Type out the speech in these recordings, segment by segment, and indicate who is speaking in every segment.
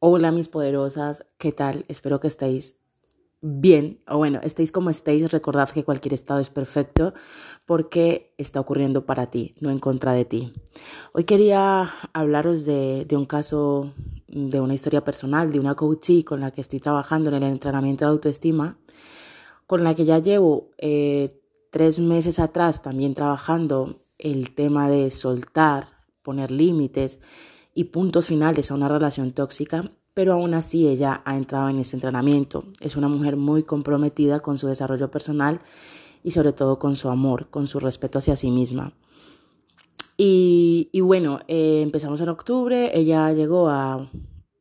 Speaker 1: Hola mis poderosas, ¿qué tal? Espero que estéis bien, o bueno, estéis como estéis, recordad que cualquier estado es perfecto porque está ocurriendo para ti, no en contra de ti. Hoy quería hablaros de, un caso, de una historia personal, de una coachee con la que estoy trabajando en el entrenamiento de autoestima, con la que ya llevo eh, tres meses atrás también trabajando el tema de soltar, poner límites y puntos finales a una relación tóxica, pero aún así ella ha entrado en ese entrenamiento. Es una mujer muy comprometida con su desarrollo personal y sobre todo con su amor, con su respeto hacia sí misma. Y, bueno, eh, empezamos en octubre, ella llegó a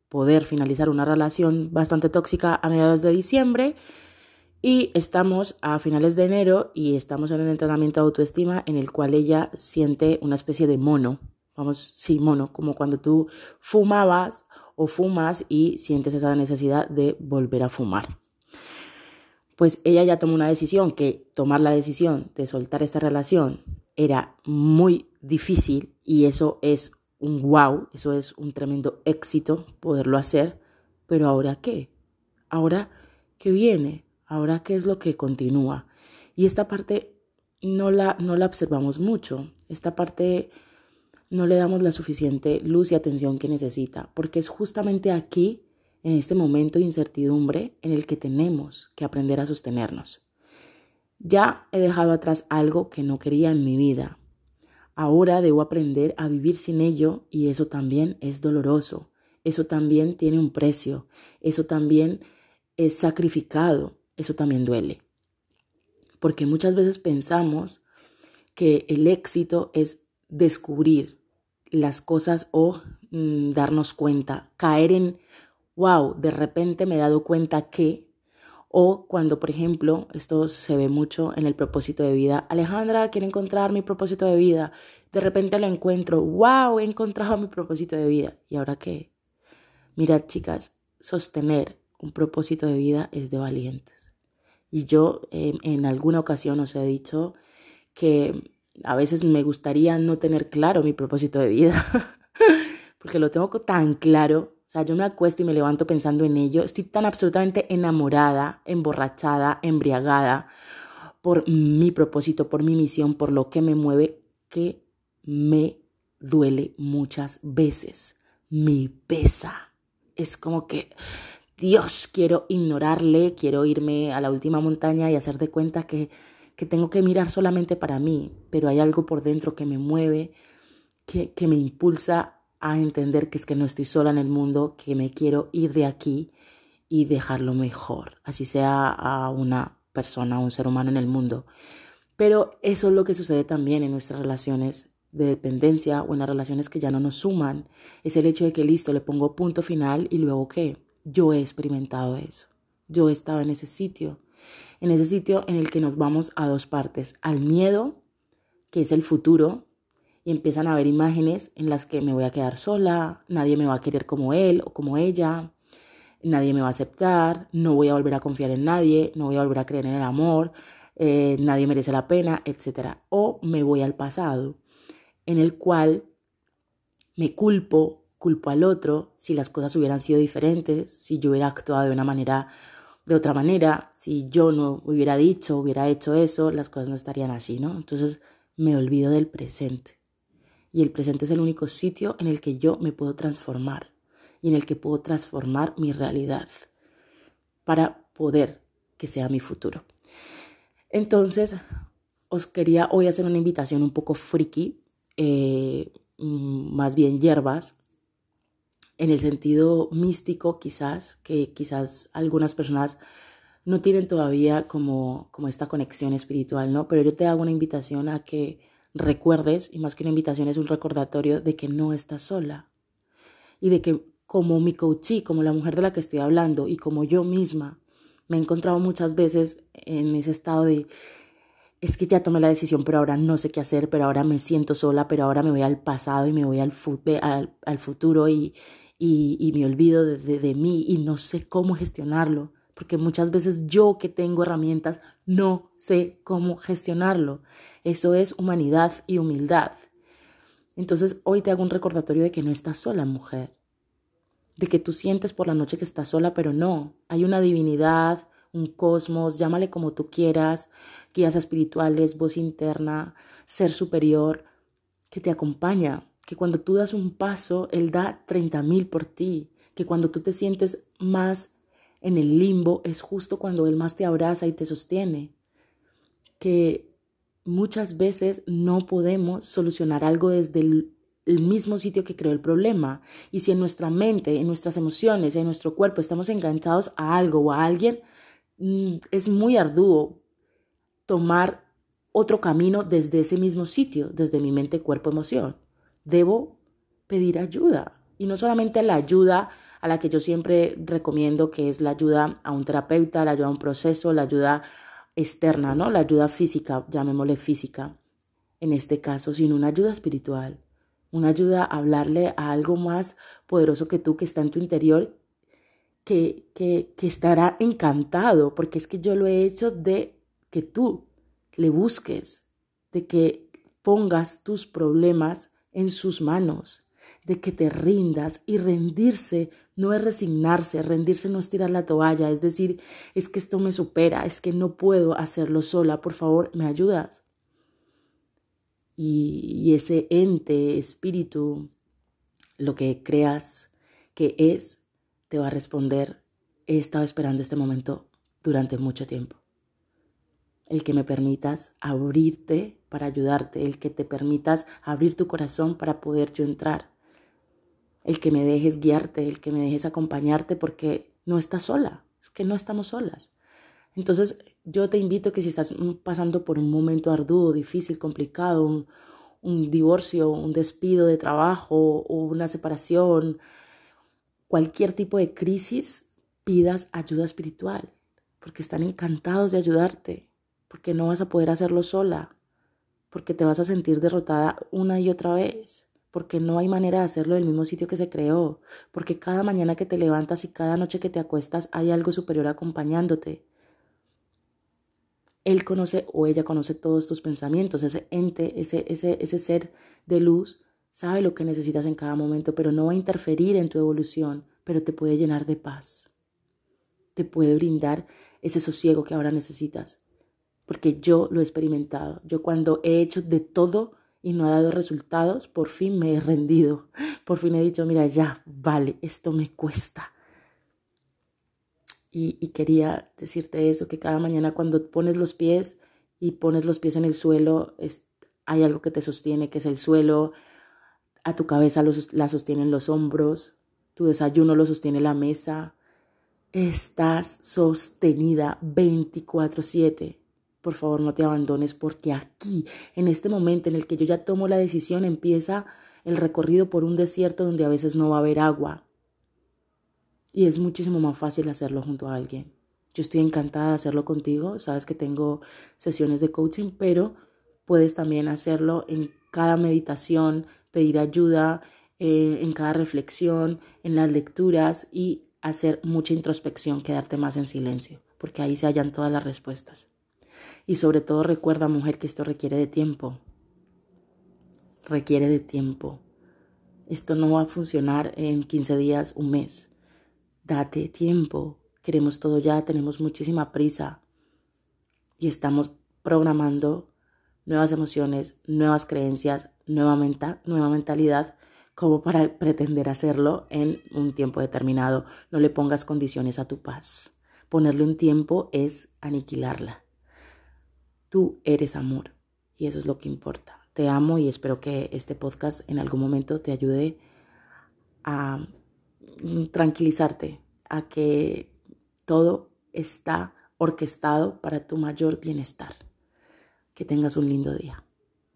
Speaker 1: poder finalizar una relación bastante tóxica a mediados de diciembre y estamos a finales de enero y estamos en un entrenamiento de autoestima en el cual ella siente una especie de mono, vamos, sí, mono, como cuando tú fumabas o fumas y sientes esa necesidad de volver a fumar. Pues ella ya tomó una decisión, que tomar la decisión de soltar esta relación era muy difícil y eso es un wow, eso es un tremendo éxito poderlo hacer, pero ahora qué? Ahora qué viene? Ahora qué es lo que continúa? Y esta parte no la, no la observamos mucho, esta parte no le damos la suficiente luz y atención que necesita, porque es justamente aquí, en este momento de incertidumbre, en el que tenemos que aprender a sostenernos. Ya he dejado atrás algo que no quería en mi vida. Ahora debo aprender a vivir sin ello y eso también es doloroso. Eso también tiene un precio. Eso también es sacrificado. Eso también duele. Porque muchas veces pensamos que el éxito es descubrir las cosas o mm, darnos cuenta, caer en, wow, de repente me he dado cuenta que, o cuando, por ejemplo, esto se ve mucho en el propósito de vida, Alejandra, quiero encontrar mi propósito de vida, de repente lo encuentro, wow, he encontrado mi propósito de vida, ¿y ahora qué? Mirad, chicas, sostener un propósito de vida es de valientes. Y yo em, en alguna ocasión os he dicho que a veces me gustaría no tener claro mi propósito de vida, porque lo tengo tan claro. O sea, yo me acuesto y me levanto pensando en ello. Estoy tan absolutamente enamorada, emborrachada, embriagada por mi propósito, por mi misión, por lo que me mueve, que me duele muchas veces. Me pesa. Es como que, Dios, quiero ignorarle, quiero irme a la última montaña y hacer de cuenta que que tengo que mirar solamente para mí, pero hay algo por dentro que me mueve, que, que me impulsa a entender que es que no estoy sola en el mundo, que me quiero ir de aquí y dejarlo mejor, así sea a una persona, a un ser humano en el mundo. Pero eso es lo que sucede también en nuestras relaciones de dependencia o en las relaciones que ya no nos suman. Es el hecho de que listo, le pongo punto final y luego qué. Yo he experimentado eso. Yo he estado en ese sitio en ese sitio en el que nos vamos a dos partes, al miedo, que es el futuro, y empiezan a haber imágenes en las que me voy a quedar sola, nadie me va a querer como él o como ella, nadie me va a aceptar, no voy a volver a confiar en nadie, no voy a volver a creer en el amor, eh, nadie merece la pena, etc. O me voy al pasado, en el cual me culpo, culpo al otro si las cosas hubieran sido diferentes, si yo hubiera actuado de una manera de otra manera, si yo no hubiera dicho, hubiera hecho eso, las cosas no estarían así, ¿no? Entonces me olvido del presente. Y el presente es el único sitio en el que yo me puedo transformar y en el que puedo transformar mi realidad para poder que sea mi futuro. Entonces, os quería hoy hacer una invitación un poco friki, eh, mm, más bien hierbas, en el sentido místico quizás, que quizás algunas personas no tienen todavía como, como esta conexión espiritual, ¿no? Pero yo te hago una invitación a que recuerdes, y más que una invitación es un recordatorio de que no estás sola y de que como mi coachí, como la mujer de la que estoy hablando y como yo misma, me he encontrado muchas veces en ese estado de es que ya tomé la decisión, pero ahora no sé qué hacer, pero ahora me siento sola, pero ahora me voy al pasado y me voy al, al, al futuro y, y, me olvido de, mí y no sé cómo gestionarlo, porque muchas veces yo que tengo herramientas no sé cómo gestionarlo. Eso es humanidad y humildad. Entonces hoy te hago un recordatorio de que no estás sola, mujer. de que tú sientes por la noche que estás sola, pero no, hay una divinidad, un cosmos, llámale como tú quieras, guías espirituales, voz interna, ser superior, que te acompaña, que cuando tú das un paso, Él da 30 mil por ti, que cuando tú te sientes más en el limbo, es justo cuando Él más te abraza y te sostiene, que muchas veces no podemos solucionar algo desde el, mismo sitio que creó el problema. Y si en nuestra mente, en nuestras emociones, en nuestro cuerpo estamos enganchados a algo o a alguien, mm, es muy arduo tomar otro camino desde ese mismo sitio, desde mi mente, cuerpo, emoción. Debo pedir ayuda. Y no solamente la ayuda a la que yo siempre recomiendo, que es la ayuda a un terapeuta, la ayuda a un proceso, la ayuda externa, ¿no? La ayuda física, llamémosle física, en este caso, sino una ayuda espiritual, una ayuda a hablarle a algo más poderoso que tú, que está en tu interior, que, que, que estará encantado, porque es que yo lo he hecho de que tú le busques, de que pongas tus problemas en sus manos, de que te rindas y rendirse no es resignarse, rendirse no es tirar la toalla, es decir, es que esto me supera, es que no puedo hacerlo sola, por favor, ¿me ayudas? Y, y ese ente, espíritu, lo que creas que es, te va a responder, he estado esperando este momento durante mucho tiempo. El que me permitas abrirte para ayudarte, el que te permitas abrir tu corazón para poder yo entrar, el que me dejes guiarte, el que me dejes acompañarte porque no estás sola, es que no estamos solas. Entonces yo te invito que si estás pasando por un momento arduo, difícil, complicado, un, un divorcio, un despido de trabajo o una separación, cualquier tipo de crisis, pidas ayuda espiritual, porque están encantados de ayudarte, porque no vas a poder hacerlo sola, porque te vas a sentir derrotada una y otra vez, porque no hay manera de hacerlo del mismo sitio que se creó, porque cada mañana que te levantas y cada noche que te acuestas hay algo superior acompañándote. Él conoce o ella conoce todos tus pensamientos, ese ente, ese, ese, ese ser de luz sabe lo que necesitas en cada momento, pero no va a interferir en tu evolución, pero te puede llenar de paz, te puede brindar ese sosiego que ahora necesitas porque yo lo he experimentado. Yo cuando he hecho de todo y no ha dado resultados, por fin me he rendido. Por fin he dicho, mira, ya, vale, esto me cuesta. Y, quería decirte eso, que cada mañana cuando pones los pies y pones los pies en el suelo, hay algo que te sostiene, que es el suelo, a tu cabeza la sostienen los hombros, tu desayuno lo sostiene la mesa, estás sostenida 24/7 por favor no te abandones porque aquí, en este momento en el que yo ya tomo la decisión, empieza el recorrido por un desierto donde a veces no va a haber agua. Y es muchísimo más fácil hacerlo junto a alguien. Yo estoy encantada de hacerlo contigo, sabes que tengo sesiones de coaching, pero puedes también hacerlo en cada meditación, pedir ayuda, eh, en cada reflexión, en las lecturas y hacer mucha introspección, quedarte más en silencio, porque ahí se hallan todas las respuestas. Y sobre todo recuerda, mujer, que esto requiere de tiempo. Requiere de tiempo. Esto no va a funcionar en 15 días, un mes. Date tiempo. Queremos todo ya, tenemos muchísima prisa. Y estamos programando nuevas emociones, nuevas creencias, nueva, nueva mentalidad como para pretender hacerlo en un tiempo determinado. No le pongas condiciones a tu paz. Ponerle un tiempo es aniquilarla. Tú eres amor y eso es lo que importa. Te amo y espero que este podcast en algún momento te ayude a tranquilizarte, a que todo está orquestado para tu mayor bienestar. Que tengas un lindo día.